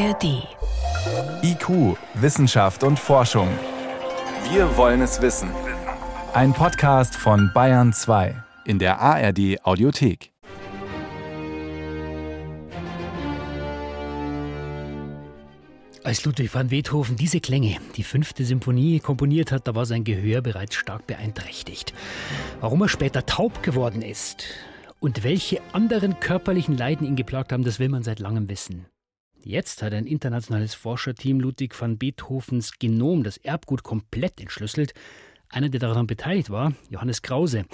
ARD. IQ, Wissenschaft und Forschung. Wir wollen es wissen. Ein Podcast von Bayern 2 in der ARD Audiothek. Als Ludwig van Beethoven diese Klänge, die fünfte Symphonie, komponiert hat, da war sein Gehör bereits stark beeinträchtigt. Warum er später taub geworden ist und welche anderen körperlichen Leiden ihn geplagt haben, das will man seit langem wissen. Jetzt hat ein internationales Forscherteam Ludwig van Beethovens Genom, das Erbgut, komplett entschlüsselt. Einer, der daran beteiligt war, Johannes Krause.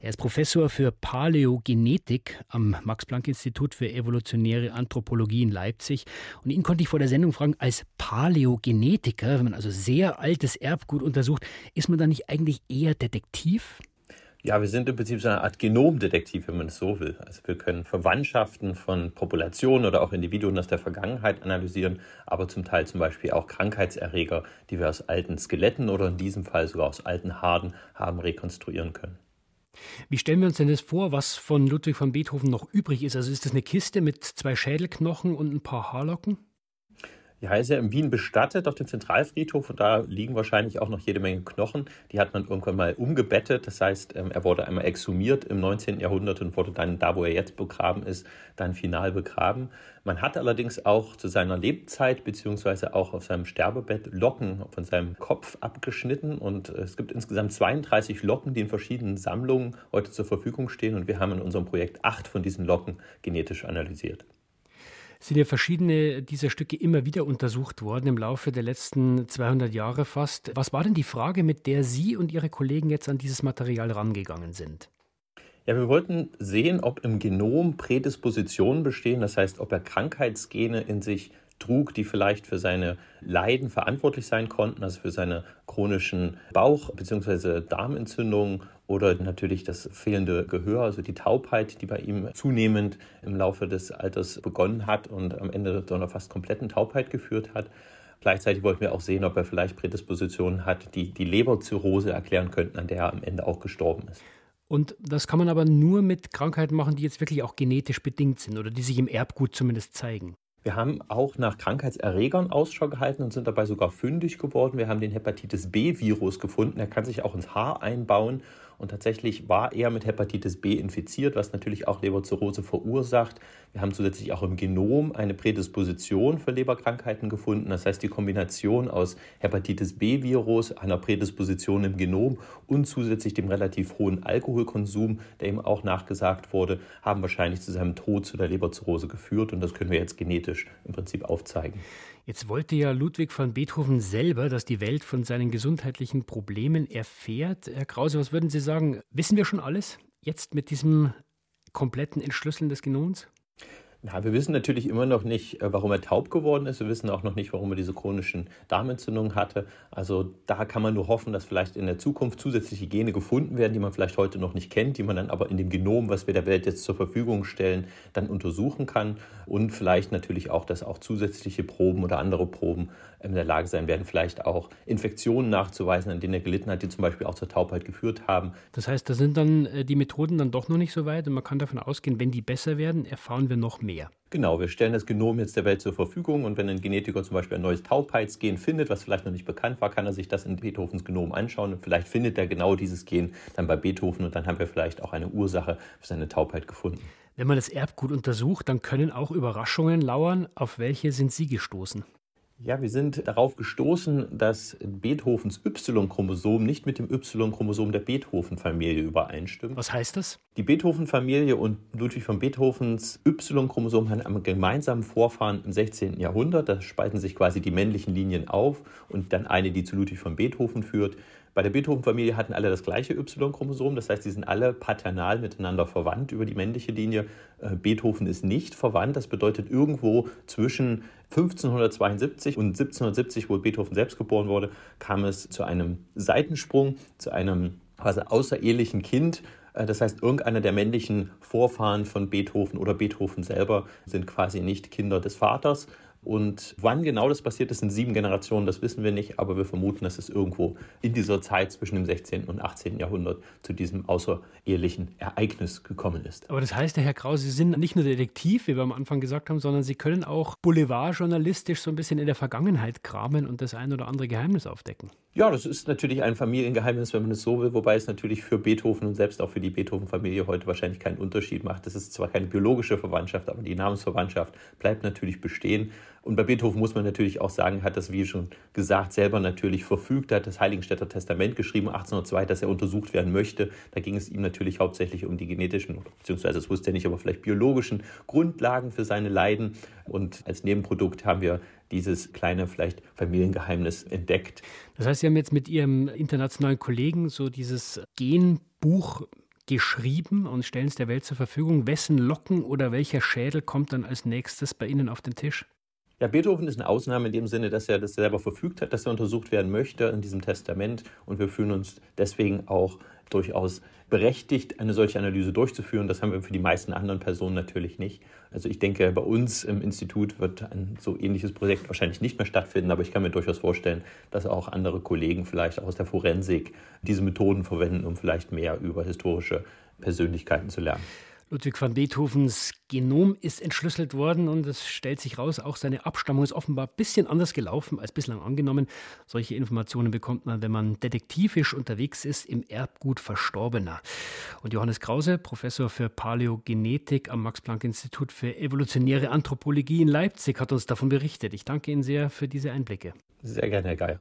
Er ist Professor für Paläogenetik am Max-Planck-Institut für evolutionäre Anthropologie in Leipzig. Und ihn konnte ich vor der Sendung fragen, als Paläogenetiker, wenn man also sehr altes Erbgut untersucht, ist man da nicht eigentlich eher Detektiv? Ja, wir sind im Prinzip so eine Art Genomdetektiv, wenn man es so will. Also wir können Verwandtschaften von Populationen oder auch Individuen aus der Vergangenheit analysieren, aber zum Teil zum Beispiel auch Krankheitserreger, die wir aus alten Skeletten oder in diesem Fall sogar aus alten Haaren haben rekonstruieren können. Wie stellen wir uns denn das vor, was von Ludwig van Beethoven noch übrig ist? Also ist das eine Kiste mit zwei Schädelknochen und ein paar Haarlocken? Ist ja in Wien bestattet auf dem Zentralfriedhof und da liegen wahrscheinlich auch noch jede Menge Knochen. Die hat man irgendwann mal umgebettet. Das heißt, ähm, er wurde einmal exhumiert im 19. Jahrhundert und wurde dann da, wo er jetzt begraben ist, dann final begraben. Man hat allerdings auch zu seiner Lebzeit beziehungsweise auch auf seinem Sterbebett Locken von seinem Kopf abgeschnitten und es gibt insgesamt 32 Locken, die in verschiedenen Sammlungen heute zur Verfügung stehen und wir haben in unserem Projekt acht von diesen Locken genetisch analysiert sind ja verschiedene dieser Stücke immer wieder untersucht worden im Laufe der letzten 200 Jahre fast. Was war denn die Frage, mit der Sie und Ihre Kollegen jetzt an dieses Material rangegangen sind? Ja, wir wollten sehen, ob im Genom Prädispositionen bestehen, das heißt, ob er Krankheitsgene in sich trug, die vielleicht für seine Leiden verantwortlich sein konnten, also für seine chronischen Bauch- bzw. Darmentzündungen oder natürlich das fehlende Gehör, also die Taubheit, die bei ihm zunehmend im Laufe des Alters begonnen hat und am Ende zu einer fast kompletten Taubheit geführt hat. Gleichzeitig wollten wir auch sehen, ob er vielleicht Prädispositionen hat, die die Leberzirrhose erklären könnten, an der er am Ende auch gestorben ist. Und das kann man aber nur mit Krankheiten machen, die jetzt wirklich auch genetisch bedingt sind oder die sich im Erbgut zumindest zeigen. Wir haben auch nach Krankheitserregern Ausschau gehalten und sind dabei sogar fündig geworden. Wir haben den Hepatitis B-Virus gefunden. Er kann sich auch ins Haar einbauen und tatsächlich war er mit Hepatitis B infiziert, was natürlich auch Leberzirrhose verursacht. Wir haben zusätzlich auch im Genom eine Prädisposition für Leberkrankheiten gefunden. Das heißt, die Kombination aus Hepatitis B-Virus, einer Prädisposition im Genom und zusätzlich dem relativ hohen Alkoholkonsum, der ihm auch nachgesagt wurde, haben wahrscheinlich zu seinem Tod zu der Leberzirrhose geführt. Und das können wir jetzt genetisch im Prinzip aufzeigen. Jetzt wollte ja Ludwig van Beethoven selber, dass die Welt von seinen gesundheitlichen Problemen erfährt. Herr Krause, was würden Sie sagen? Wissen wir schon alles jetzt mit diesem kompletten Entschlüsseln des Genoms? Na, wir wissen natürlich immer noch nicht, äh, warum er taub geworden ist. Wir wissen auch noch nicht, warum er diese chronischen Darmentzündungen hatte. Also da kann man nur hoffen, dass vielleicht in der Zukunft zusätzliche Gene gefunden werden, die man vielleicht heute noch nicht kennt, die man dann aber in dem Genom, was wir der Welt jetzt zur Verfügung stellen, dann untersuchen kann. Und vielleicht natürlich auch, dass auch zusätzliche Proben oder andere Proben in der Lage sein werden, vielleicht auch Infektionen nachzuweisen, an denen er gelitten hat, die zum Beispiel auch zur Taubheit geführt haben. Das heißt, da sind dann äh, die Methoden dann doch noch nicht so weit und man kann davon ausgehen, wenn die besser werden, erfahren wir noch mehr mehr. Genau, wir stellen das Genom jetzt der Welt zur Verfügung und wenn ein Genetiker zum Beispiel ein neues Taubheitsgen findet, was vielleicht noch nicht bekannt war, kann er sich das in Beethovens Genom anschauen und vielleicht findet er genau dieses Gen dann bei Beethoven und dann haben wir vielleicht auch eine Ursache für seine Taubheit gefunden. Wenn man das Erbgut untersucht, dann können auch Überraschungen lauern. Auf welche sind Sie gestoßen? Ja, wir sind darauf gestoßen, dass Beethovens Y-Chromosom nicht mit dem Y-Chromosom der Beethoven-Familie übereinstimmt. Was heißt das? Die Beethoven-Familie und Ludwig von Beethovens Y-Chromosom haben einen gemeinsamen Vorfahren im 16. Jahrhundert. Da spalten sich quasi die männlichen Linien auf und dann eine, die zu Ludwig von Beethoven führt. Bei der Beethoven-Familie hatten alle das gleiche Y-Chromosom, das heißt, sie sind alle paternal miteinander verwandt über die männliche Linie. Äh, Beethoven ist nicht verwandt, das bedeutet irgendwo zwischen 1572 und 1770, wo Beethoven selbst geboren wurde, kam es zu einem Seitensprung, zu einem quasi außerehelichen Kind. Äh, das heißt, irgendeiner der männlichen Vorfahren von Beethoven oder Beethoven selber sind quasi nicht Kinder des Vaters, Und wann genau das passiert ist, in sieben Generationen, das wissen wir nicht, aber wir vermuten, dass es irgendwo in dieser Zeit zwischen dem 16. und 18. Jahrhundert zu diesem außerehelichen Ereignis gekommen ist. Aber das heißt, Herr Kraus, Sie sind nicht nur Detektiv, wie wir am Anfang gesagt haben, sondern Sie können auch boulevardjournalistisch so ein bisschen in der Vergangenheit kramen und das ein oder andere Geheimnis aufdecken. Ja, das ist natürlich ein Familiengeheimnis, wenn man es so will, wobei es natürlich für Beethoven und selbst auch für die Beethoven-Familie heute wahrscheinlich keinen Unterschied macht. Das ist zwar keine biologische Verwandtschaft, aber die Namensverwandtschaft bleibt natürlich bestehen. Und bei Beethoven muss man natürlich auch sagen, hat das, wie schon gesagt, selber natürlich verfügt, hat das Heiligenstädter Testament geschrieben, 1802, dass er untersucht werden möchte. Da ging es ihm natürlich hauptsächlich um die genetischen, beziehungsweise das wusste er nicht, aber vielleicht biologischen Grundlagen für seine Leiden. Und als Nebenprodukt haben wir dieses kleine, vielleicht Familiengeheimnis entdeckt. Das heißt, Sie haben jetzt mit Ihrem internationalen Kollegen so dieses Genbuch geschrieben und stellen es der Welt zur Verfügung. Wessen Locken oder welcher Schädel kommt dann als nächstes bei Ihnen auf den Tisch? Ja, Beethoven ist eine Ausnahme in dem Sinne, dass er das selber verfügt hat, dass er untersucht werden möchte in diesem Testament. Und wir fühlen uns deswegen auch durchaus berechtigt, eine solche Analyse durchzuführen. Das haben wir für die meisten anderen Personen natürlich nicht. Also ich denke, bei uns im Institut wird ein so ähnliches Projekt wahrscheinlich nicht mehr stattfinden, aber ich kann mir durchaus vorstellen, dass auch andere Kollegen vielleicht aus der Forensik diese Methoden verwenden, um vielleicht mehr über historische Persönlichkeiten zu lernen. Ludwig van Beethovens Genom ist entschlüsselt worden und es stellt sich raus, auch seine Abstammung ist offenbar ein bisschen anders gelaufen als bislang angenommen. Solche Informationen bekommt man, wenn man detektivisch unterwegs ist im Erbgut Verstorbener. Und Johannes Krause, Professor für Paläogenetik am Max-Planck-Institut für evolutionäre Anthropologie in Leipzig, hat uns davon berichtet. Ich danke Ihnen sehr für diese Einblicke. Sehr gerne, Herr Geier.